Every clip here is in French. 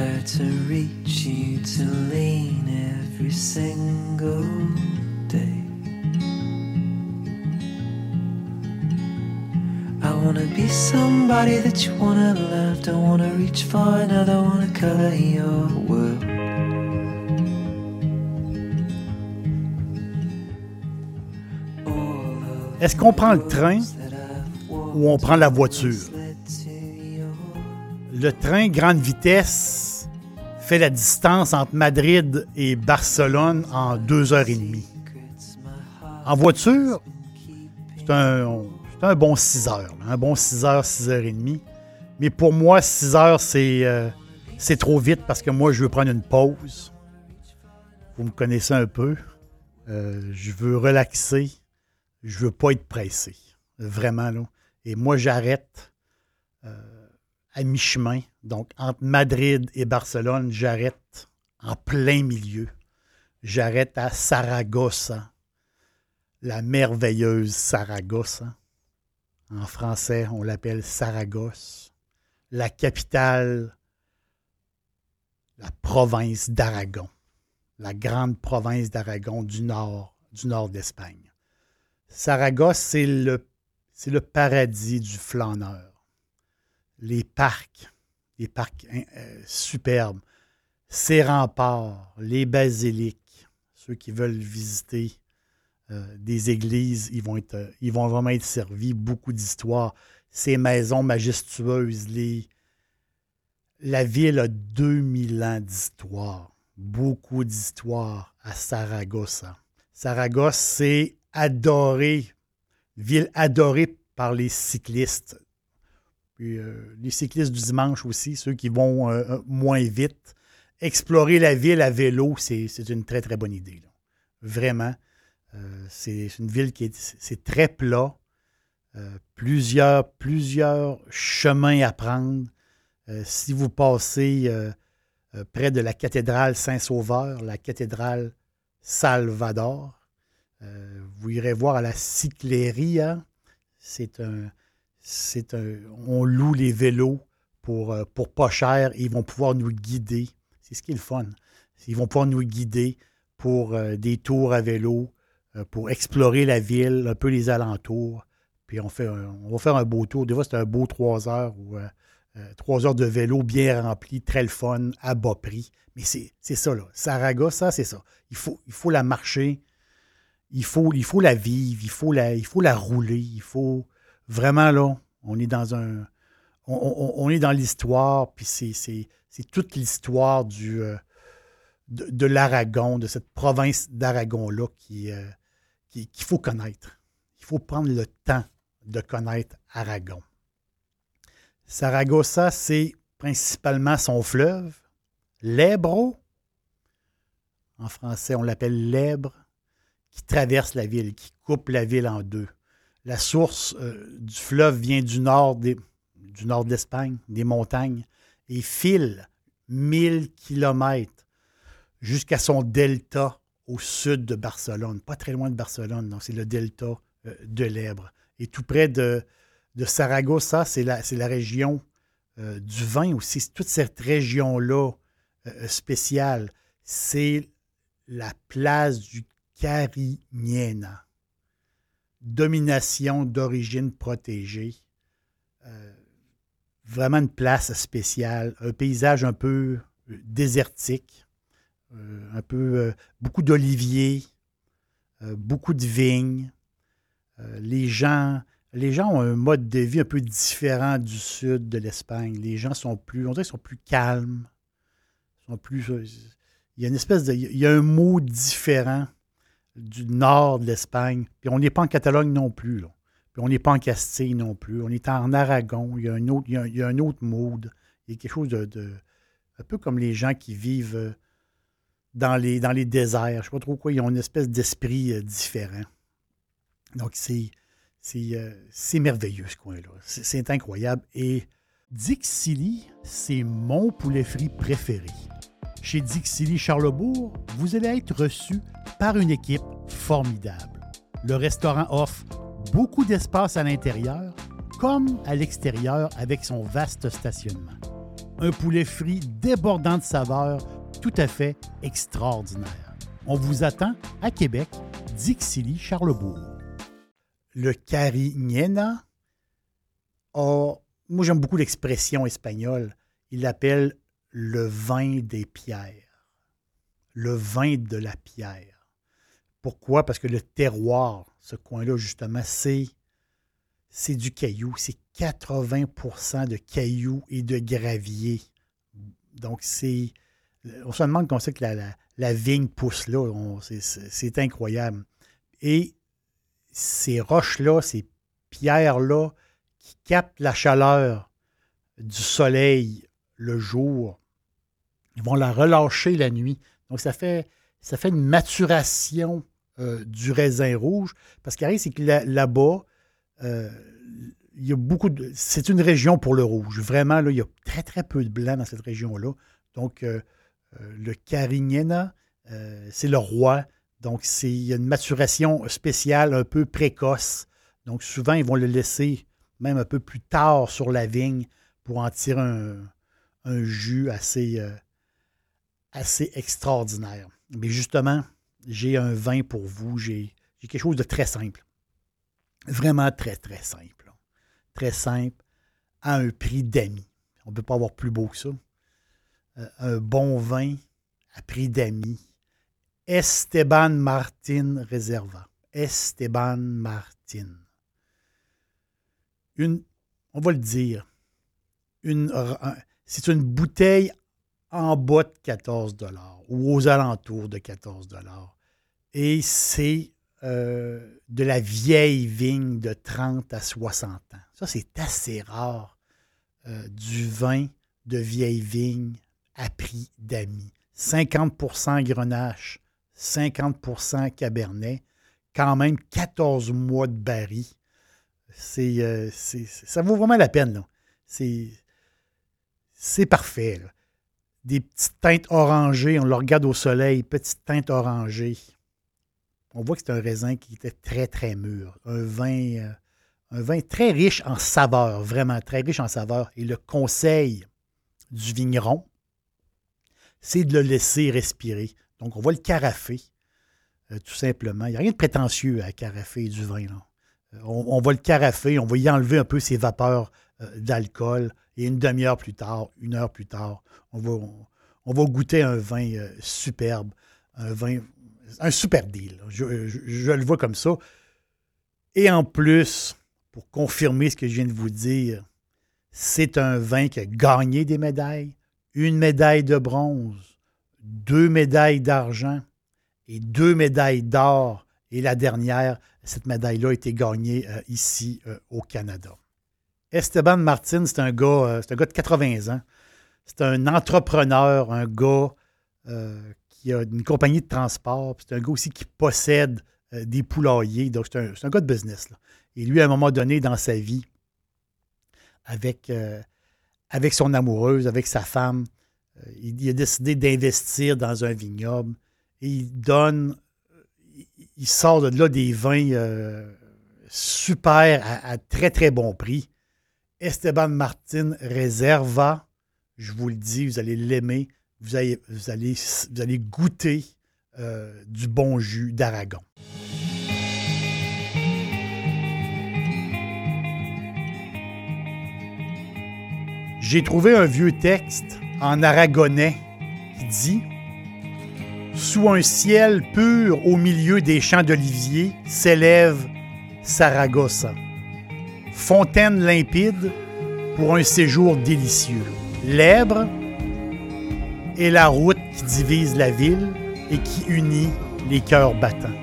Try to reach you to lean every single day. I wanna be somebody that you wanna love. Don't wanna reach for another, wanna color your world. Est-ce qu'on prend le train ou on prend la voiture? Le train grande vitesse fait la distance entre Madrid et Barcelone en deux heures et demie. En voiture, c'est un, bon 6 heures. Un bon 6 heures, 6 heures et demie. Mais pour moi, 6 heures, euh, c'est trop vite parce que moi, je veux prendre une pause. Vous me connaissez un peu. Euh, je veux relaxer je veux pas être pressé. Vraiment. Et moi, j'arrête euh, à mi-chemin. Donc, entre Madrid et Barcelone, j'arrête en plein milieu. J'arrête à Saragossa, la merveilleuse Saragossa. En français, on l'appelle Saragosse, la capitale, la province d'Aragon, la grande province d'Aragon du nord, du nord d'Espagne. Saragosse, c'est le, c'est le paradis du flâneur. Les parcs, les parcs hein, euh, superbes, ses remparts, les basiliques, ceux qui veulent visiter euh, des églises, ils vont, être, euh, ils vont vraiment être servis. Beaucoup d'histoires. Ces maisons majestueuses, la ville a 2000 ans d'histoire. Beaucoup d'histoires à Saragosse. Saragosse, c'est adorée, ville adorée par les cyclistes. Euh, les cyclistes du dimanche aussi, ceux qui vont euh, euh, moins vite. Explorer la ville à vélo, c'est une très, très bonne idée. Vraiment. c'est une ville qui est, très plat. plusieurs, plusieurs chemins à prendre. si vous passez près de la cathédrale Saint-Sauveur, la cathédrale Salvador, vous irez voir à la Cycleria. C'est un, On loue les vélos pour, euh, pour pas cher et ils vont pouvoir nous guider. C'est ce qui est le fun. Ils vont pouvoir nous guider pour euh, des tours à vélo, pour explorer la ville, un peu les alentours. Puis on, fait on va faire un beau tour. Des fois, c'est un beau trois heures ou trois heures de vélo bien rempli, très le fun, à bas prix. Mais c'est, ça, là. Saragosse, ça, c'est ça. Il faut, il faut la marcher il faut, il faut la vivre, il faut la, il faut la rouler, il faut vraiment là, on est dans un. On, est dans l'histoire, puis c'est toute l'histoire du euh, de, l'Aragon, de cette province d'Aragon-là euh, qu'il qui, faut connaître. Il faut prendre le temps de connaître Aragon. Saragossa, c'est principalement son fleuve, l'Ebro. En français, on l'appelle l'Ebre qui traverse la ville, qui coupe la ville en deux. La source euh, du fleuve vient du nord des, d'Espagne, des montagnes, et file 1000 kilomètres jusqu'à son delta au sud de Barcelone, pas très loin de Barcelone, c'est le delta euh, de l'Ebre. Et tout près de, Saragossa, c'est la, région euh, du vin aussi. Toute cette région-là spéciale, c'est la place du Carigniena. Domination d'origine protégée. Euh, vraiment une place spéciale. Un paysage un peu euh, désertique. Euh, un peu. beaucoup d'oliviers. beaucoup de vignes. les gens. Les gens ont un mode de vie un peu différent du sud de l'Espagne. Les gens sont plus, on dirait sont plus calmes, sont plus, il y a une espèce de, il y a un mot différent du nord de l'Espagne. Puis on n'est pas en Catalogne non plus. Là. Puis on n'est pas en Castille non plus. On est en Aragon. Il y a un autre, il y a, un autre mood. Il y a quelque chose de, Un peu comme les gens qui vivent euh, dans les, déserts. Je ne sais pas trop quoi. Ils ont une espèce d'esprit euh, différent. Donc, c'est. C'est merveilleux ce coin-là. C'est incroyable. Et Dixili, c'est mon poulet frit préféré. Chez Dixili Charlebourg, vous allez être reçu par une équipe formidable. Le restaurant offre beaucoup d'espace à l'intérieur comme à l'extérieur avec son vaste stationnement. Un poulet frit débordant de saveurs tout à fait extraordinaire. On vous attend à Québec, Dixili Charlebourg. Le carignena a moi, j'aime beaucoup l'expression espagnole. Il l'appelle le vin des pierres. Le vin de la pierre. Pourquoi? Parce que le terroir, ce coin-là, justement, c'est, c'est du caillou. C'est 80% de cailloux et de gravier. Donc, c'est. On se demande comment c'est que la, vigne pousse là. c'est, incroyable. Et ces roches-là, ces pierres-là, qui captent la chaleur du soleil le jour. Ils vont la relâcher la nuit. Donc, ça fait, ça fait une maturation euh, du raisin rouge. Parce qu'il c'est que là-bas, euh, il y a beaucoup de. C'est une région pour le rouge. Vraiment, là, il y a très, très peu de blanc dans cette région-là. Donc, euh, le Carignena, c'est le roi. Donc, il y a une maturation spéciale, un peu précoce. Donc, souvent, ils vont le laisser même un peu plus tard sur la vigne pour en tirer un, jus assez, assez extraordinaire. Mais justement, j'ai un vin pour vous. J'ai quelque chose de très simple. Vraiment très, très simple. Très simple, à un prix d'amis. On ne peut pas avoir plus beau que ça. Euh, un bon vin à prix d'amis. Esteban Martin Reserva. Esteban Martin on va le dire, une, c'est une bouteille en bas de 14 ou aux alentours de 14 Et c'est euh, de la vieille vigne de 30 à 60 ans. Ça, c'est assez rare euh, du vin de vieille vigne à prix d'amis. 50% Grenache, 50% Cabernet, quand même 14 mois de baril. Euh, c'est, ça vaut vraiment la peine. C'est, parfait. Des petites teintes orangées, on le regarde au soleil, petites teintes orangées. On voit que c'est un raisin qui était très, très mûr. Un vin, euh, un vin très riche en saveur, vraiment très riche en saveur. Et le conseil du vigneron, c'est de le laisser respirer. Donc, on va le carafer, euh, tout simplement. Il n'y a rien de prétentieux à carafer du vin. Là. On, va le carafer, on va y enlever un peu ses vapeurs euh, d'alcool. Et une demi-heure plus tard, une heure plus tard, on va, on, va goûter un vin euh, superbe, un vin, un super deal. Je, le vois comme ça. Et en plus, pour confirmer ce que je viens de vous dire, c'est un vin qui a gagné des médailles, une médaille de bronze, deux médailles d'argent et deux médailles d'or. Et la dernière, cette médaille-là a été gagnée euh, ici euh, au Canada. Esteban Martin, c'est un, gars, euh, un gars de 80 ans. C'est un entrepreneur, un gars qui a une compagnie de transport. C'est un gars aussi qui possède des poulaillers. Donc, c'est un, gars de business. Et lui, à un moment donné dans sa vie, avec, son amoureuse, avec sa femme, il, a décidé d'investir dans un vignoble et il donne il sort de là des vins euh, super à, très, très bon prix. Esteban Martin Reserva, je vous le dis, vous allez l'aimer. Vous allez, goûter euh, du bon jus d'Aragon. J'ai trouvé un vieux texte en aragonais qui dit sous un ciel pur au milieu des champs d'oliviers s'élève Saragossa. Fontaine limpide pour un séjour délicieux. L'Èbre est la route qui divise la ville et qui unit les cœurs battants.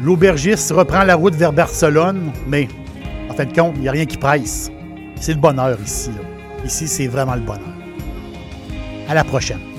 L'aubergiste reprend la route vers Barcelone, mais en fin de compte, il n'y a rien qui presse. C'est le bonheur ici. Ici, c'est vraiment le bonheur. À la prochaine.